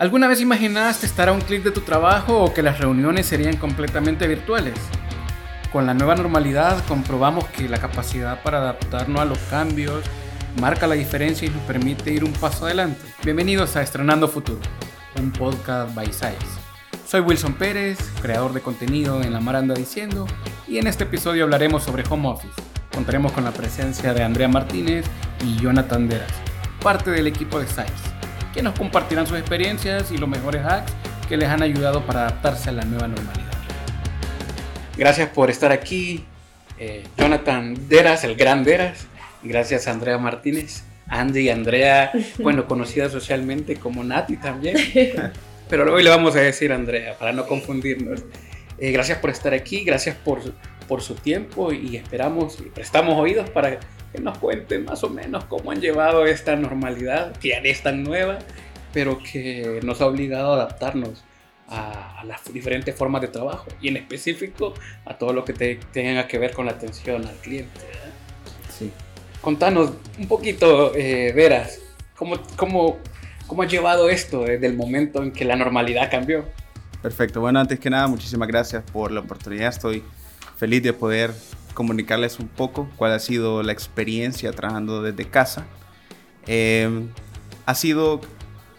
¿Alguna vez imaginaste estar a un clic de tu trabajo o que las reuniones serían completamente virtuales? Con la nueva normalidad comprobamos que la capacidad para adaptarnos a los cambios marca la diferencia y nos permite ir un paso adelante. Bienvenidos a Estrenando Futuro, un podcast by Size. Soy Wilson Pérez, creador de contenido en La Maranda Diciendo, y en este episodio hablaremos sobre home office. Contaremos con la presencia de Andrea Martínez y Jonathan Deras, parte del equipo de Size que nos compartirán sus experiencias y los mejores hacks que les han ayudado para adaptarse a la nueva normalidad. Gracias por estar aquí, eh, Jonathan Deras, el gran Deras. Gracias, Andrea Martínez. Andy y Andrea, bueno, conocida socialmente como Nati también. Pero hoy le vamos a decir Andrea, para no confundirnos. Eh, gracias por estar aquí, gracias por, por su tiempo y esperamos y prestamos oídos para que nos cuenten más o menos cómo han llevado esta normalidad, que ya es tan nueva, pero que nos ha obligado a adaptarnos a, las diferentes formas de trabajo y en específico a todo lo que tenga que ver con la atención al cliente. Sí. Contanos un poquito, eh, Veras, ¿cómo, cómo, cómo has llevado esto desde el momento en que la normalidad cambió? Perfecto, bueno, antes que nada, muchísimas gracias por la oportunidad, estoy feliz de poder comunicarles un poco cuál ha sido la experiencia trabajando desde casa. Em, ha sido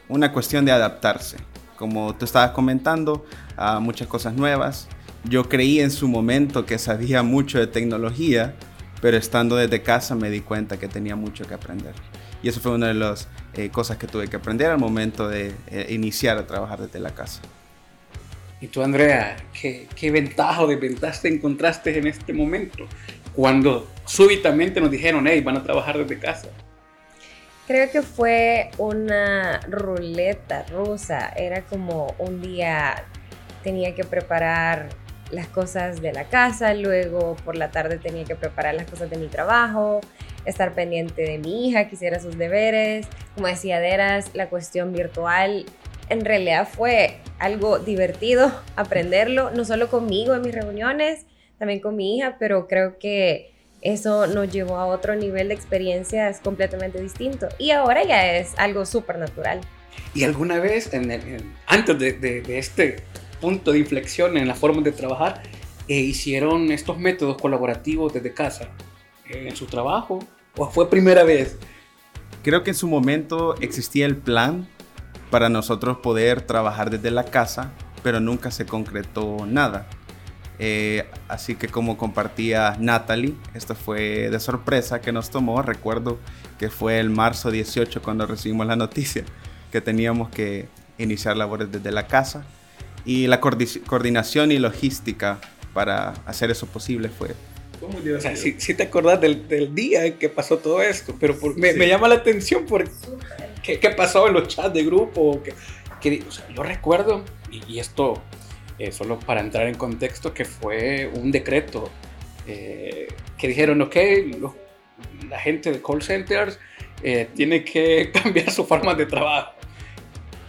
una cuestión de adaptarse. Como tú estabas comentando, a muchas cosas nuevas. Yo creí en su momento que sabía mucho de tecnología, pero estando desde casa me di cuenta que tenía mucho que aprender. Y eso fue una de las eh, cosas que tuve que aprender al momento de eh, iniciar a trabajar desde la casa. Y tú, Andrea, ¿qué, qué ventaja o desventaja te encontraste en este momento? Cuando súbitamente nos dijeron, hey, van a trabajar desde casa. Creo que fue una ruleta rusa. Era como un día tenía que preparar las cosas de la casa, luego por la tarde tenía que preparar las cosas de mi trabajo, estar pendiente de mi hija que hiciera sus deberes. Como decía Deras, la cuestión virtual en realidad fue algo divertido aprenderlo, no solo conmigo en mis reuniones, también con mi hija, pero creo que eso nos llevó a otro nivel de experiencias completamente distinto. Y ahora ya es algo súper natural. ¿Y alguna vez, antes de, este punto de inflexión en la forma de trabajar, eh, hicieron estos métodos colaborativos desde casa eh, en su trabajo? ¿O fue primera vez? Creo que en su momento existía el plan para nosotros poder trabajar desde la casa, pero nunca se concretó nada. Eh, así que como compartía Natalie, esto fue de sorpresa que nos tomó. Recuerdo que fue el marzo 18 cuando recibimos la noticia que teníamos que iniciar labores desde la casa. Y la coordinación y logística para hacer eso posible fue... O sea, sí, te acordás del, día en que pasó todo esto, pero me, me, llama la atención porque ¿Qué, qué pasó en los chats de grupo? Que, yo recuerdo, y, esto eh, solo para entrar en contexto, que fue un decreto eh, que dijeron, ok, la gente de call centers eh, tiene que cambiar su forma de trabajo.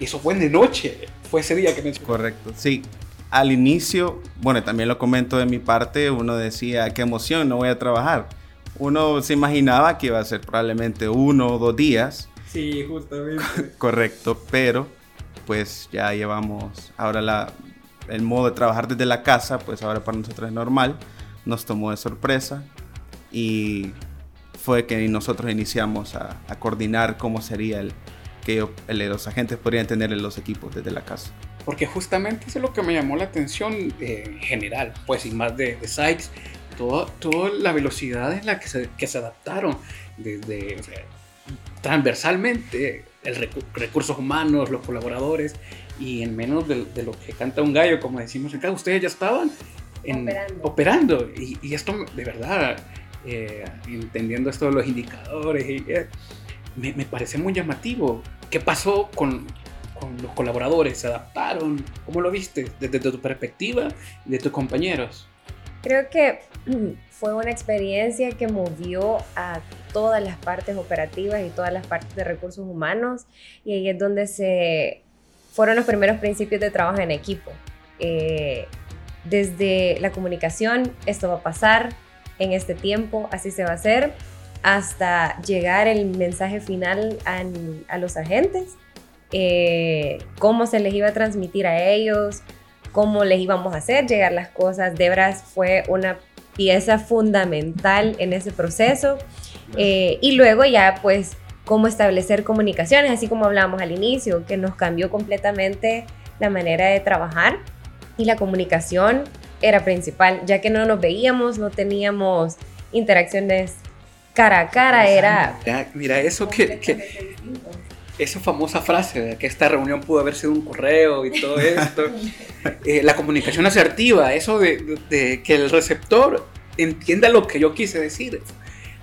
Y eso fue de noche, fue ese día que me... Correcto, sí. Al inicio, bueno, también lo comento de mi parte, uno decía, qué emoción, no voy a trabajar. Uno se imaginaba que iba a ser probablemente uno o dos días, Sí, justamente. Correcto, pero pues ya llevamos ahora la, el modo de trabajar desde la casa, pues ahora para nosotros es normal, nos tomó de sorpresa y fue que nosotros iniciamos a, coordinar cómo sería el que los agentes podrían tener en los equipos desde la casa. Porque justamente eso es lo que me llamó la atención eh, en general, pues y más de, de Sykes, toda, toda la velocidad en la que se, que se adaptaron desde transversalmente el recursos humanos, los colaboradores, y en menos de, lo que canta un gallo, como decimos acá, ustedes ya estaban operando. Y, esto de verdad, eh, entendiendo esto de los indicadores, y, eh, me, parece muy llamativo. ¿Qué pasó con, con, los colaboradores? ¿Se adaptaron? ¿Cómo lo viste desde tu perspectiva y de tus compañeros? Creo que fue una experiencia que movió a todas las partes operativas y todas las partes de recursos humanos y ahí es donde se fueron los primeros principios de trabajo en equipo. Eh, desde la comunicación, esto va a pasar en este tiempo, así se va a hacer, hasta llegar el mensaje final a, a los agentes eh, cómo se les iba a transmitir a ellos, cómo les íbamos a hacer llegar las cosas. Debras fue una pieza fundamental en ese proceso. Eh, y luego ya pues cómo establecer comunicaciones, así como hablábamos al inicio, que nos cambió completamente la manera de trabajar y la comunicación era principal, ya que no nos veíamos, no teníamos interacciones cara a cara, era... Mira, eso que, que, esa famosa frase de que esta reunión pudo haber sido un correo y todo esto, eh, la comunicación asertiva, eso de, que el receptor entienda lo que yo quise decir.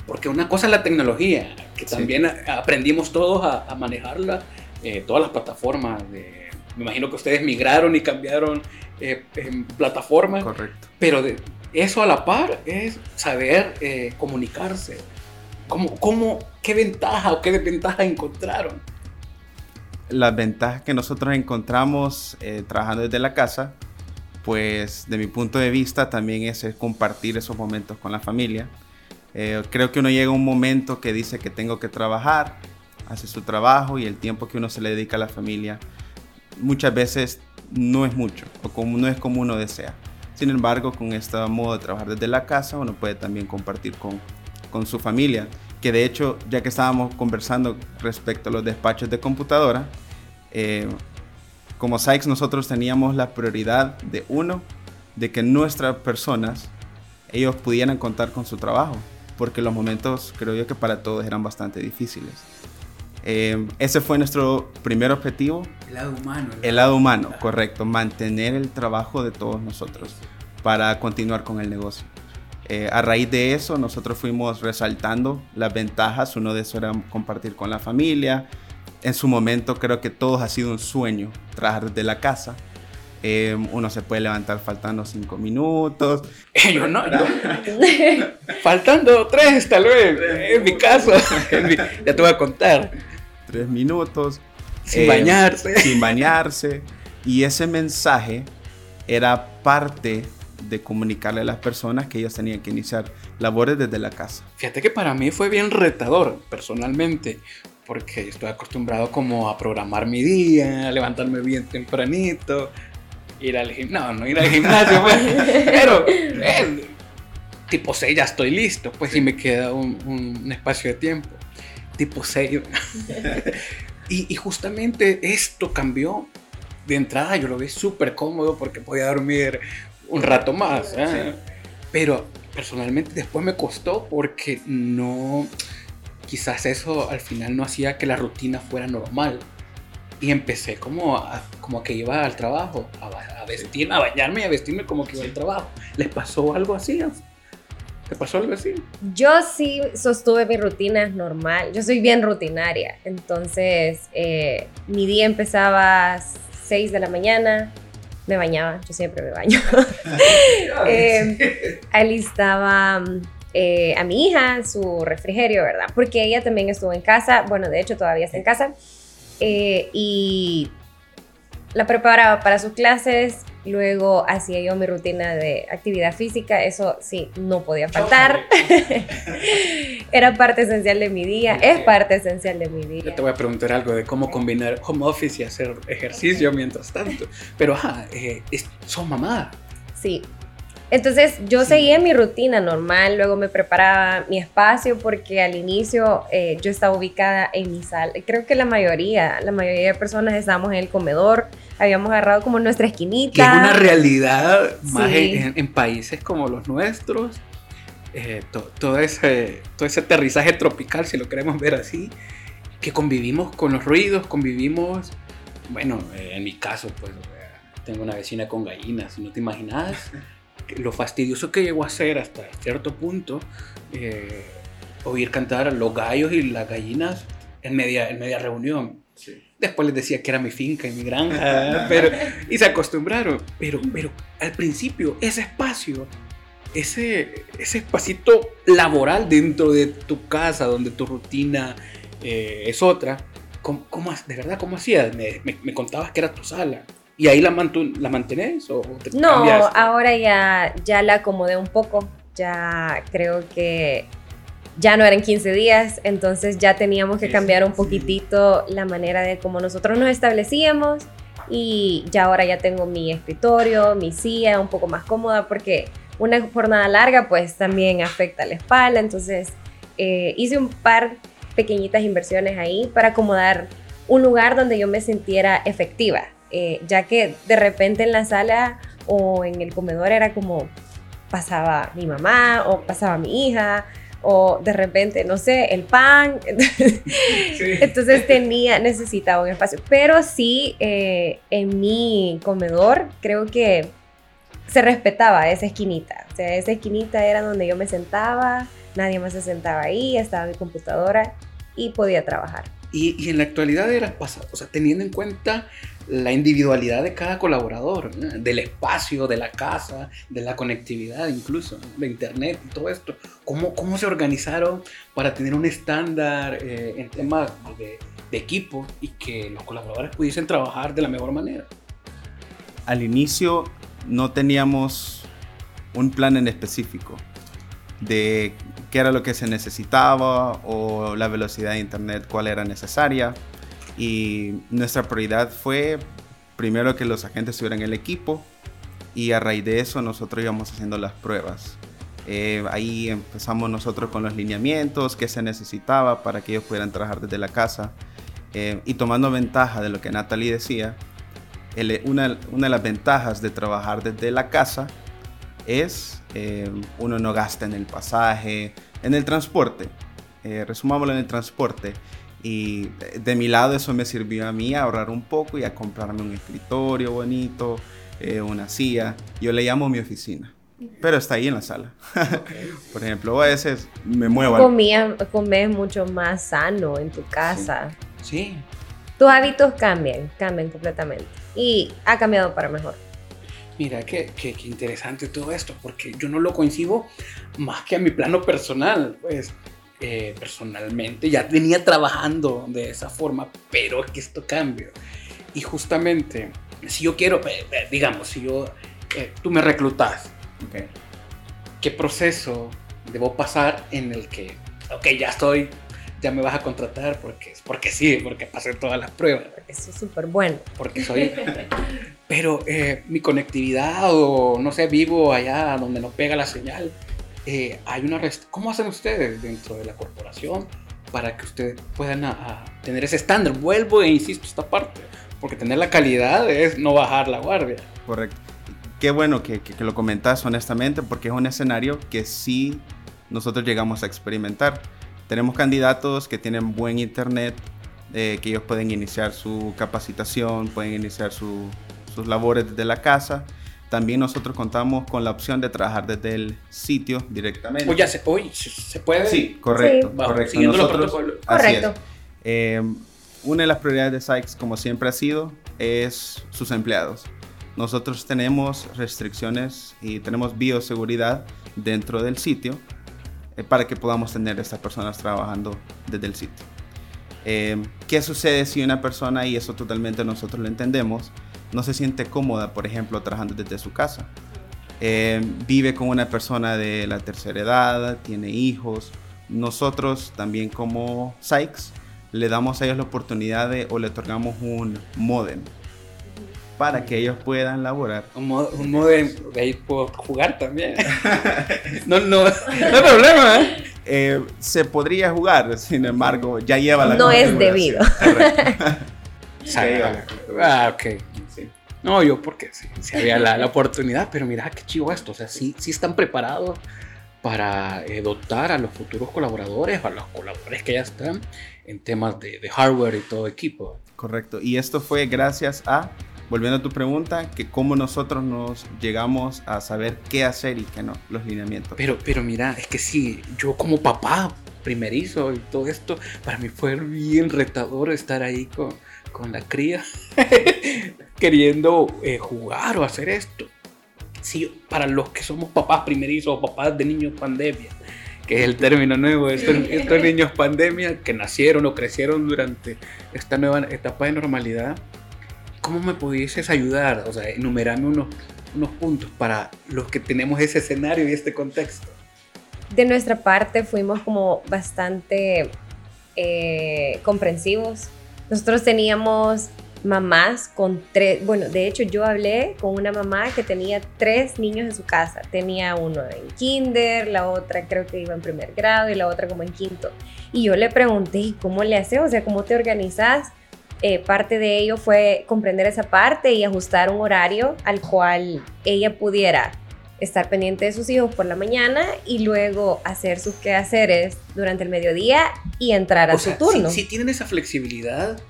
Porque una cosa es la tecnología, que también aprendimos todos a, manejarla, eh, todas las plataformas. De, me imagino que ustedes migraron y cambiaron eh, en plataformas. Correcto. Pero de, eso a la par es saber comunicarse. ¿Cómo, cómo, ¿Qué ventaja o qué desventaja encontraron? Las ventajas que nosotros encontramos eh, trabajando desde la casa, pues de mi punto de vista también es, compartir esos momentos con la familia. Eh, creo que uno llega a un momento que dice que tengo que trabajar, hace su trabajo y el tiempo que uno se le dedica a la familia muchas veces no es mucho o como, no es como uno desea. Sin embargo, con este modo de trabajar desde la casa, uno puede también compartir con, con su familia que de hecho, ya que estábamos conversando respecto a los despachos de computadora, eh, como Sykes nosotros teníamos la prioridad de uno, de que nuestras personas, ellos pudieran contar con su trabajo, porque los momentos creo yo que para todos eran bastante difíciles. Eh, ese fue nuestro primer objetivo. El lado humano. El, lado humano, correcto. Mantener el trabajo de todos nosotros para continuar con el negocio. Eh, a raíz de eso, nosotros fuimos resaltando las ventajas. Uno de eso era compartir con la familia. En su momento creo que todos ha sido un sueño trabajar desde la casa. Eh, uno se puede levantar faltando cinco minutos. Yo no, faltando tres tal vez, en mi caso. ya te voy a contar. Tres minutos. Sin bañarse. Sin bañarse. Y ese mensaje era parte de comunicarle a las personas que ellos tenían que iniciar labores desde la casa. Fíjate que para mí fue bien retador personalmente, porque estoy acostumbrado como a programar mi día, a levantarme bien tempranito, ir al gimnasio, no, no ir al gimnasio, pues, pero eh, tipo 6 ya estoy listo, pues si me queda un, un, espacio de tiempo, tipo 6. y, y justamente esto cambió de entrada yo lo vi súper cómodo porque podía dormir un rato más. ¿eh? Pero personalmente después me costó porque no, quizás eso al final no hacía que la rutina fuera normal. Y empecé como a, como que iba al trabajo, a, vestirme, a bañarme y a vestirme como que iba al trabajo. ¿Les pasó algo así? ¿Te pasó algo así? Yo sí sostuve mi rutina normal. Yo soy bien rutinaria. Entonces, eh, mi día empezaba a 6 de la mañana, me bañaba, yo siempre me baño. eh, alistaba eh, a mi hija su refrigerio, ¿verdad? Porque ella también estuvo en casa, bueno, de hecho todavía está en casa, eh, y la preparaba para sus clases, luego hacía yo mi rutina de actividad física, eso sí, no podía faltar. Era parte esencial de mi día, es parte esencial de mi día. Yo te voy a preguntar algo de cómo combinar home office y hacer ejercicio mientras tanto, pero ajá, eh, son mamá. Sí, entonces yo seguía mi rutina normal, luego me preparaba mi espacio porque al inicio eh, yo estaba ubicada en mi sala. Creo que la mayoría, la mayoría de personas estábamos en el comedor, habíamos agarrado como nuestra esquinita. Que es una realidad más en, países como los nuestros. Eh, todo, ese, todo ese aterrizaje tropical, si lo queremos ver así, que convivimos con los ruidos, convivimos, bueno, eh, en mi caso, pues tengo una vecina con gallinas, no te imaginas lo fastidioso que llegó a ser hasta cierto punto eh, oír cantar a los gallos y las gallinas en media, en media reunión. Después les decía que era mi finca y mi granja, pero, y se acostumbraron. Pero, pero al principio, ese espacio, ese, ese espacito laboral dentro de tu casa, donde tu rutina eh, es otra, ¿cómo, de verdad cómo hacías? Me, me, me, contabas que era tu sala. ¿Y ahí la, la mantenés o te No, ahora ya, ya la acomodé un poco. Ya creo que ya no eran 15 días, entonces ya teníamos que cambiar un poquitito la manera de cómo nosotros nos establecíamos y ya ahora ya tengo mi escritorio, mi silla un poco más cómoda porque una jornada larga pues también afecta la espalda, entonces eh, hice un par pequeñitas inversiones ahí para acomodar un lugar donde yo me sintiera efectiva, eh, ya que de repente en la sala o en el comedor era como pasaba mi mamá o pasaba mi hija o de repente, no sé, el pan. Entonces tenía, necesitaba un espacio. Pero sí, eh, en mi comedor creo que se respetaba esa esquinita. O sea, esa esquinita era donde yo me sentaba, nadie más se sentaba ahí, estaba mi computadora y podía trabajar. Y, en la actualidad era pasado, o sea, teniendo en cuenta la individualidad de cada colaborador, del espacio, de la casa, de la conectividad incluso, de internet y todo esto. ¿Cómo, cómo se organizaron para tener un estándar eh, en temas de, de equipo y que los colaboradores pudiesen trabajar de la mejor manera? Al inicio no teníamos un plan en específico de qué era lo que se necesitaba o la velocidad de internet cuál era necesaria y nuestra prioridad fue primero que los agentes estuvieran en el equipo y a raíz de eso nosotros íbamos haciendo las pruebas. Eh, ahí empezamos nosotros con los lineamientos, qué se necesitaba para que ellos pudieran trabajar desde la casa eh, y tomando ventaja de lo que Natalie decía, una, una, de las ventajas de trabajar desde la casa es eh, uno no gasta en el pasaje, en el transporte, resumámoslo en el transporte. Y de mi lado eso me sirvió a mí a ahorrar un poco y a comprarme un escritorio bonito, eh, una silla. Yo le llamo mi oficina. Pero está ahí en la sala. Por ejemplo, a veces me muevo. Comía, comes mucho más sano en tu casa. Sí. Tus hábitos cambian, cambian completamente. Y ha cambiado para mejor. Mira, qué, qué, qué interesante todo esto, porque yo no lo coincido más que a mi plano personal. Pues eh, personalmente, ya venía trabajando de esa forma, pero que esto cambia. Y justamente, si yo quiero, eh, eh, digamos, si yo, tú me reclutas, ¿qué proceso debo pasar en el que, ok, ya estoy, ya me vas a contratar porque, porque sí, porque pasé todas las pruebas? Eso es súper bueno. Porque soy... pero mi conectividad o, no sé, vivo allá donde no pega la señal eh, hay una ¿cómo hacen ustedes dentro de la corporación para que ustedes puedan tener ese estándar? Vuelvo e insisto esta parte, porque tener la calidad es no bajar la guardia. Correcto. Qué bueno que, lo comentas honestamente, porque es un escenario que sí nosotros llegamos a experimentar. Tenemos candidatos que tienen buen internet, eh, que ellos pueden iniciar su capacitación, pueden iniciar sus labores desde la casa también nosotros contamos con la opción de trabajar desde el sitio directamente. Oye, ya se, hoy se puede. Sí, correcto. correcto. Siguiendo los protocolos. Correcto. Eh, una de las prioridades de Sykes, como siempre ha sido, es sus empleados. Nosotros tenemos restricciones y tenemos bioseguridad dentro del sitio eh, para que podamos tener a estas personas trabajando desde el sitio. Eh, ¿Qué sucede si una persona, y eso totalmente nosotros lo entendemos, no se siente cómoda, por ejemplo, trabajando desde su casa. Eh, vive con una persona de la tercera edad, tiene hijos. Nosotros también como Sykes le damos a ellos la oportunidad de, o le otorgamos un modem para que ellos puedan laborar. Un, modem, de ahí puedo jugar también. no, no, no hay problema. ¿eh? ¿eh? se podría jugar, sin embargo, ya lleva la No es debido. ah, ok. No, yo porque sí, había la, oportunidad, pero mira qué chivo esto, o sea, sí, sí están preparados para eh, dotar a los futuros colaboradores, a los colaboradores que ya están en temas de, hardware y todo equipo. Correcto, y esto fue gracias a, volviendo a tu pregunta, que cómo nosotros nos llegamos a saber qué hacer y qué no, los lineamientos. Pero, pero mira, es que sí, yo como papá primerizo y todo esto, para mí fue bien retador estar ahí con, con la cría queriendo eh, jugar o hacer esto. Sí, para los que somos papás primerizos o papás de niños pandemia, que es el término nuevo, estos, estos niños pandemia que nacieron o crecieron durante esta nueva etapa de normalidad, ¿cómo me pudieses ayudar? O sea, enumerarme unos, unos puntos para los que tenemos ese escenario y este contexto. De nuestra parte fuimos como bastante eh, comprensivos. Nosotros teníamos mamás con tres, bueno, de hecho yo hablé con una mamá que tenía tres niños en su casa. Tenía uno en kinder, la otra creo que iba en primer grado y la otra como en quinto. Y yo le pregunté, ¿cómo le haces? O sea, ¿cómo te organizas? Eh, parte de ello fue comprender esa parte y ajustar un horario al cual ella pudiera estar pendiente de sus hijos por la mañana y luego hacer sus quehaceres durante el mediodía y entrar a su turno. Si, tienen esa flexibilidad,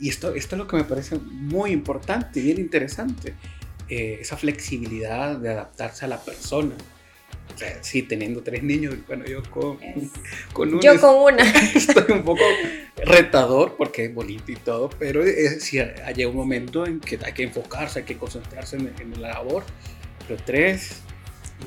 y esto, esto es lo que me parece muy importante y bien interesante, eh, esa flexibilidad de adaptarse a la persona. O sea, sí, teniendo tres niños, bueno, yo con, con una. Yo con una. Estoy un poco retador porque es bonito y todo, pero es, si hay un momento en que hay que enfocarse, hay que concentrarse en, en la labor tres.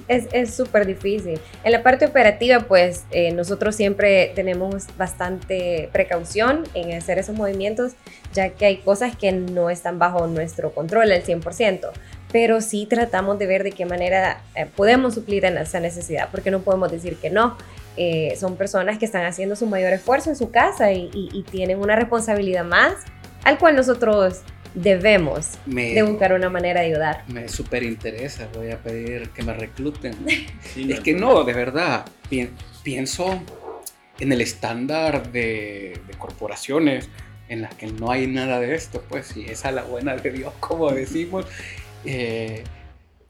Es súper difícil. En la parte operativa, pues eh, nosotros siempre tenemos bastante precaución en hacer esos movimientos, ya que hay cosas que no están bajo nuestro control al 100%, pero sí tratamos de ver de qué manera eh, podemos suplir en esa necesidad, porque no podemos decir que no. Eh, son personas que están haciendo su mayor esfuerzo en su casa y tienen una responsabilidad más al cual nosotros debemos de buscar una manera de ayudar. Me súper interesa, voy a pedir que me recluten. es que no, de verdad, pienso en el estándar de, corporaciones en las que no hay nada de esto, pues, si es a la buena de Dios, como decimos, eh,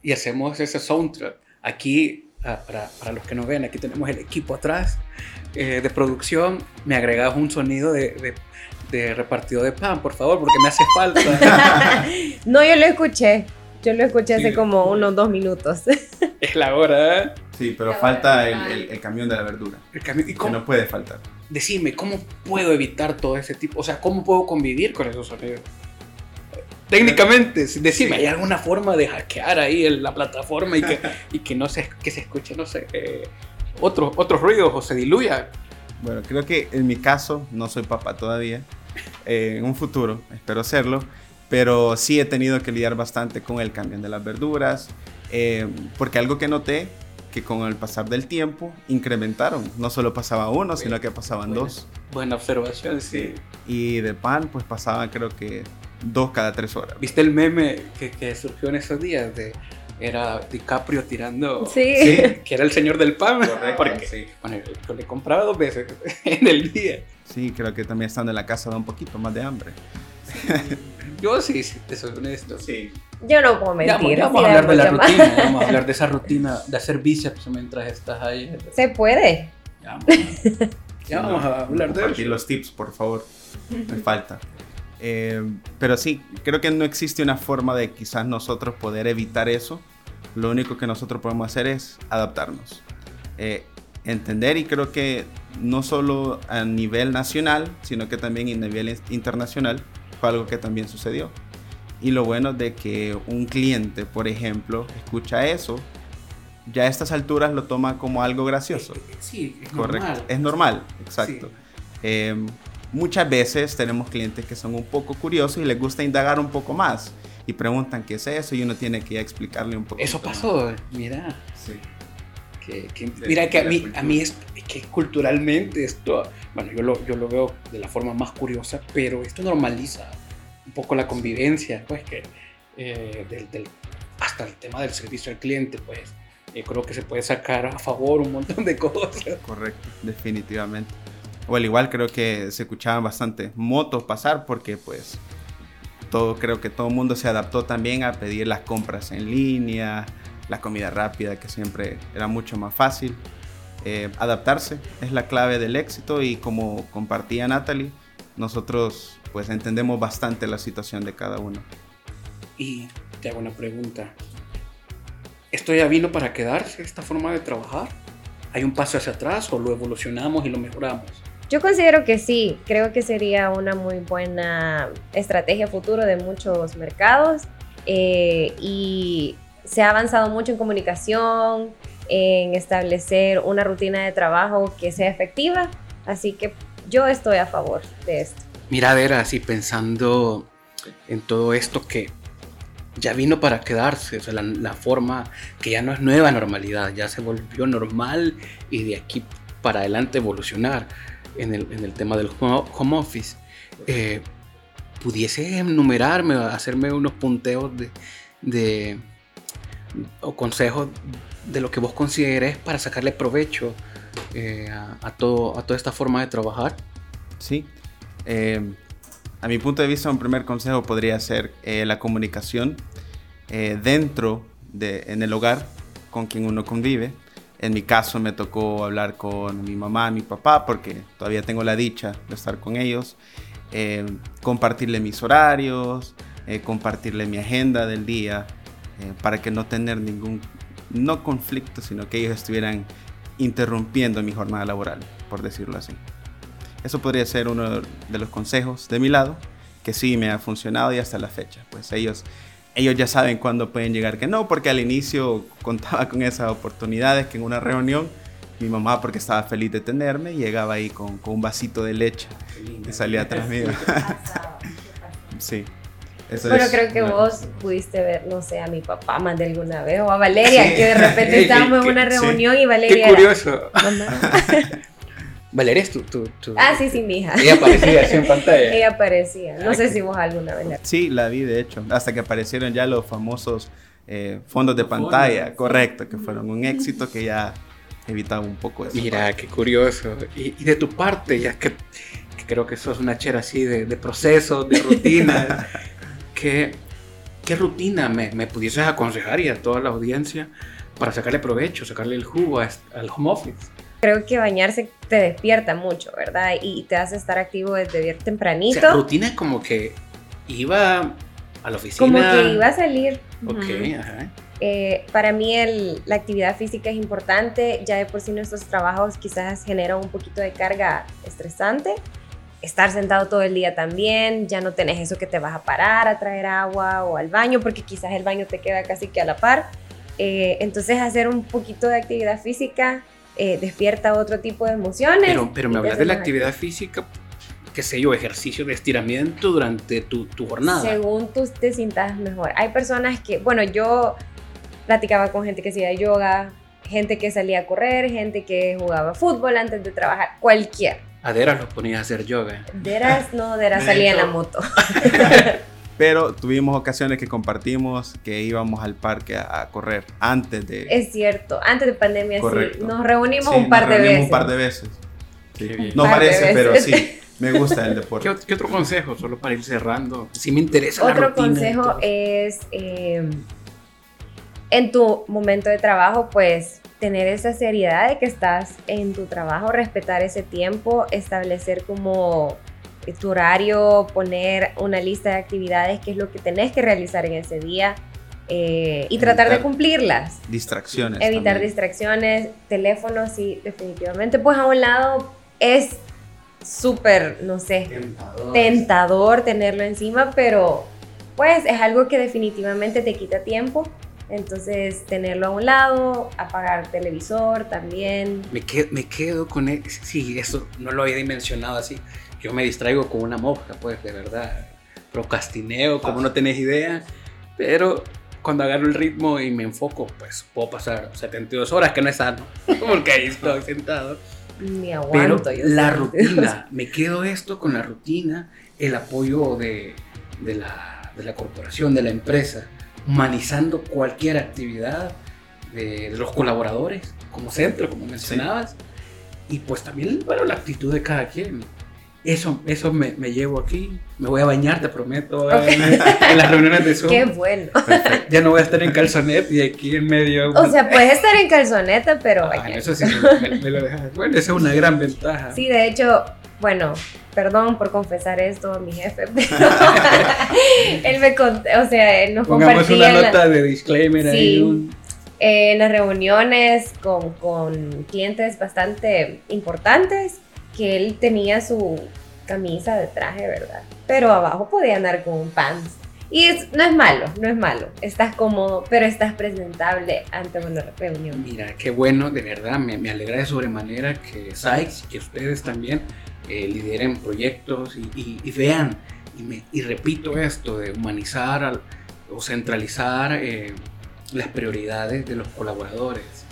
y hacemos ese soundtrack. Aquí, ah, para, para, los que no ven, aquí tenemos el equipo atrás eh, de producción, me agregas un sonido de de repartido de pan, por favor, porque me hace falta. no, yo lo escuché. Yo lo escuché hace como unos dos minutos. es la hora, ¿eh? Sí, pero falta el, el, camión de la verdura. El camión, ¿y cómo? Que no puede faltar. Decime, ¿cómo puedo evitar todo ese tipo? O sea, ¿cómo puedo convivir con esos sonidos? Técnicamente, decime, ¿hay alguna forma de hackear ahí en la plataforma y que, y que no se, que se escuche, no sé, eh, otros, otros ruidos o se diluya? Bueno, creo que en mi caso, no soy papá todavía, eh, en un futuro, espero serlo, pero sí he tenido que lidiar bastante con el cambio de las verduras, eh, porque algo que noté, que con el pasar del tiempo incrementaron, no solo pasaba uno, sino que pasaban dos. Buena observación, sí. Y de pan, pues pasaban creo que dos cada tres horas. ¿Viste el meme que, que surgió en esos días de era DiCaprio tirando. Sí. Que era el señor del pan. Correcto, sí. Bueno, yo le compraba dos veces en el día. Sí, creo que también estando en la casa da un poquito más de hambre. Yo sí, sí, te soy honesto. Sí. Yo no puedo mentir. Ya, vamos a hablar de la rutina, vamos a hablar de esa rutina de hacer bíceps mientras estás ahí. Se puede. Ya, vamos a hablar de eso. los tips, por favor. Me falta. Eh, pero sí, creo que no existe una forma de quizás nosotros poder evitar eso. Lo único que nosotros podemos hacer es adaptarnos. Eh, entender y creo que no solo a nivel nacional, sino que también a nivel internacional fue algo que también sucedió. Y lo bueno de que un cliente, por ejemplo, escucha eso, ya a estas alturas lo toma como algo gracioso. Sí, es Correcto. normal. Es normal, exacto. Em, muchas veces tenemos clientes que son un poco curiosos y les gusta indagar un poco más y preguntan qué es eso y uno tiene que explicarle un poco. Eso pasó, mira. Sí. Que, mira que a mí, a mí es que culturalmente esto, bueno, yo lo, yo lo veo de la forma más curiosa, pero esto normaliza un poco la convivencia, pues que eh, del, hasta el tema del servicio al cliente, pues yo creo que se puede sacar a favor un montón de cosas. Correcto, definitivamente o al igual creo que se escuchaban bastante motos pasar porque pues todo creo que todo el mundo se adaptó también a pedir las compras en línea, la comida rápida que siempre era mucho más fácil. Eh, adaptarse es la clave del éxito y como compartía Natalie, nosotros pues entendemos bastante la situación de cada uno. Y te hago una pregunta. ¿Esto ya vino para quedarse, esta forma de trabajar? ¿Hay un paso hacia atrás o lo evolucionamos y lo mejoramos? Yo considero que sí, creo que sería una muy buena estrategia futuro de muchos mercados eh, y se ha avanzado mucho en comunicación, en establecer una rutina de trabajo que sea efectiva, así que yo estoy a favor de esto. Mira, a ver, así pensando en todo esto que ya vino para quedarse, o sea, la, forma que ya no es nueva normalidad, ya se volvió normal y de aquí para adelante evolucionar en el, en el tema del home office. Eh, pudiese enumerarme, hacerme unos punteos de, de, o consejos de lo que vos consideres para sacarle provecho eh, a, todo, a toda esta forma de trabajar. Sí. Eh, a mi punto de vista, un primer consejo podría ser eh, la comunicación dentro de, en el hogar con quien uno convive. En mi caso me tocó hablar con mi mamá, mi papá, porque todavía tengo la dicha de estar con ellos. compartirle mis horarios, compartirle mi agenda del día, para que no tener ningún, no conflicto, sino que ellos estuvieran interrumpiendo mi jornada laboral, por decirlo así. Eso podría ser uno de los consejos de mi lado, que sí me ha funcionado y hasta la fecha. Pues ellos, ellos ya saben cuándo pueden llegar que no, porque al inicio contaba con esas oportunidades que en una reunión mi mamá, porque estaba feliz de tenerme, llegaba ahí con, con un vasito de leche y salía atrás mío. sí bueno, creo que vos pudiste ver, no sé, a mi papá más de alguna vez o a Valeria, que de repente estábamos en una reunión y Valeria. Qué curioso. Valeria es tu, Ah, sí, sí, mi hija. Ella aparecía así en pantalla. Ella aparecía. No sé si vos alguna vez la Sí, la vi, de hecho. Hasta que aparecieron ya los famosos eh, fondos de pantalla, correcto, que fueron un éxito que ya evitaba un poco eso. Mira, qué curioso. Y, de tu parte, ya que, creo que sos una chera así de, de procesos, de rutinas. ¿qué, qué rutina me, me pudieses aconsejar y a toda la audiencia para sacarle provecho, sacarle el jugo al home office? Creo que bañarse te despierta mucho, ¿verdad? Y te hace estar activo desde bien tempranito. O sea, rutina es como que iba a la oficina. Como que iba a salir. Ok, ajá. Eh, para mí el, la actividad física es importante, ya de por sí nuestros trabajos quizás generan un poquito de carga estresante, estar sentado todo el día también, ya no tenés eso que te vas a parar a traer agua o al baño, porque quizás el baño te queda casi que a la par. Eh, entonces hacer un poquito de actividad física eh, despierta otro tipo de emociones. Pero, pero me hablas de la actividad física, qué sé yo, ejercicio de estiramiento durante tu, tu jornada. Según tú te sientas mejor. Hay personas que, bueno, yo platicaba con gente que hacía yoga, gente que salía a correr, gente que jugaba fútbol antes de trabajar, cualquier a Deras lo ponía a hacer yoga. Deras no, Deras salía en la moto. Pero tuvimos ocasiones que compartimos que íbamos al parque a, correr antes de... Es cierto, antes de pandemia sí. Nos reunimos un par de veces. un par de veces. No parece, pero sí. Me gusta el deporte. ¿Qué, otro consejo? Solo para ir cerrando. Si me interesa. Otro consejo es eh, en tu momento de trabajo, pues tener esa seriedad de que estás en tu trabajo, respetar ese tiempo, establecer como tu horario, poner una lista de actividades, que es lo que tenés que realizar en ese día eh, y tratar de cumplirlas. Distracciones. Evitar distracciones, teléfonos, sí, definitivamente. Pues a un lado es súper, no sé, tentador. tentador tenerlo encima, pero pues es algo que definitivamente te quita tiempo entonces, tenerlo a un lado, apagar televisor también. Me quedo, me quedo con... E, sí, eso no lo había dimensionado así. Yo me distraigo con una mosca, pues, de verdad. Procrastineo, como no tenés idea. Pero cuando agarro el ritmo y me enfoco, pues puedo pasar 72 horas, que no es sano. Porque ahí estoy sentado. Ni aguanto. Pero la rutina, me quedo esto con la rutina, el apoyo de, de, la, de la corporación, de la empresa humanizando cualquier actividad de, los colaboradores, como centro, como mencionabas, y pues también, bueno, la actitud de cada quien. Eso, eso me, me llevo aquí. Me voy a bañar, te prometo, en, las reuniones de Zoom. Qué bueno. Ya no voy a estar en calzonet y aquí en medio. O sea, puedes estar en calzoneta, pero. Ah, eso sí, me, lo dejas. Bueno, esa es una gran ventaja. Sí, de hecho, bueno, perdón por confesar esto a mi jefe, pero él me contó, o sea, él nos Pongamos una nota de disclaimer ahí. en las reuniones con, con, clientes bastante importantes, que él tenía su camisa de traje, ¿verdad? Pero abajo podía andar con un pants. Y no es malo, no es malo. Estás cómodo, pero estás presentable ante una reunión. Mira, qué bueno, de verdad, me, alegra de sobremanera que Sykes, que ustedes también eh, lideren proyectos y, vean, y, repito esto, de humanizar o centralizar eh, las prioridades de los colaboradores.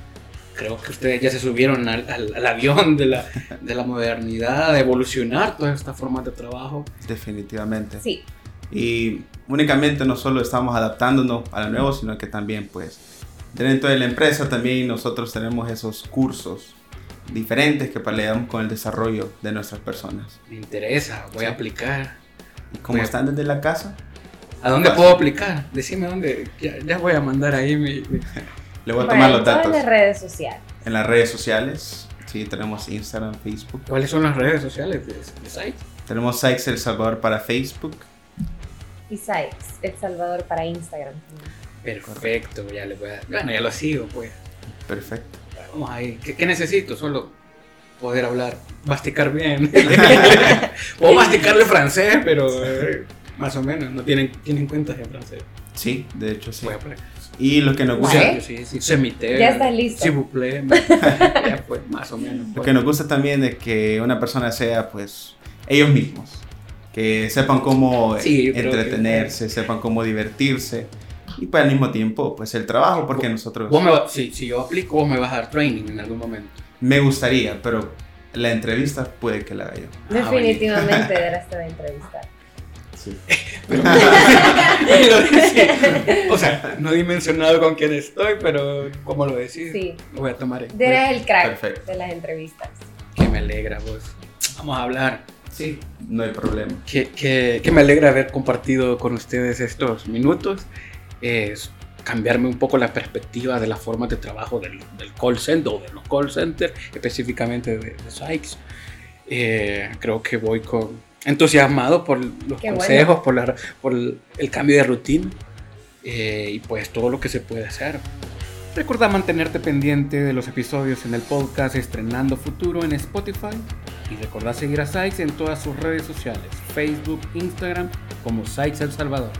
Creo que ustedes ya se subieron al, al- al avión de la, de la modernidad, de evolucionar todas estas formas de trabajo. Definitivamente. Sí, Y únicamente no solo estamos adaptándonos a lo nuevo, sino que también pues dentro de la empresa también nosotros tenemos esos cursos diferentes que peleamos con el desarrollo de nuestras personas. Me interesa, voy a aplicar. Y Bueno. están desde la casa, ¿A dónde puedo aplicar? Decime dónde. Ya, ya voy a mandar ahí mi. mi- le voy a tomar los en datos las redes sociales. en las redes sociales. Sí, tenemos Instagram, Facebook. ¿Cuáles son las redes sociales de, de site? Tenemos Sykes El Salvador para Facebook. Y Sykes, El Salvador para Instagram. Perfecto, ya le voy a. Bueno, ya lo sigo, pues. Perfecto. Vamos ahí. ¿Qué, qué necesito? Solo poder hablar, masticar bien. Puedo masticarle francés, pero eh, más o menos. No tienen, tienen cuentas en francés. Sí, de hecho sí. Voy a poner. Y lo que nos gusta, sea, sí, sí, se emite. Ya estás listo. Plaît. ya pues, más o menos. lo que nos gusta también es que una persona sea pues ellos mismos. Que sepan cómo Sí, creo que- entretenerse, sepan cómo divertirse. Y pues al mismo tiempo, pues el trabajo, porque nosotros... Vos me va- si, si yo aplico, vos me vas a dar training en algún momento. Me gustaría, pero la entrevista puede que la haga yo. Ah, Definitivamente deberás de entrevistar. Sí. Pero, Pero sí, o sea, no he dimensionado con quién estoy, pero como lo decís, Sí. lo voy a tomar en Eres el crack Perfecto. de las entrevistas. Que me alegra vos. Vamos a hablar. Sí, no hay problema. Que, que, que me alegra haber compartido con ustedes estos minutos. Es cambiarme un poco la perspectiva de las formas de trabajo del, del call center o de los call centers, específicamente de, de Sykes. Eh, creo que voy con entusiasmado por los Qué consejos, por, la, por el, el cambio de rutina eh, y pues todo lo que se puede hacer. Recuerda mantenerte pendiente de los episodios en el podcast Estrenando Futuro en Spotify y recordá seguir a Sykes en todas sus redes sociales, Facebook, Instagram como Sykes El Salvador.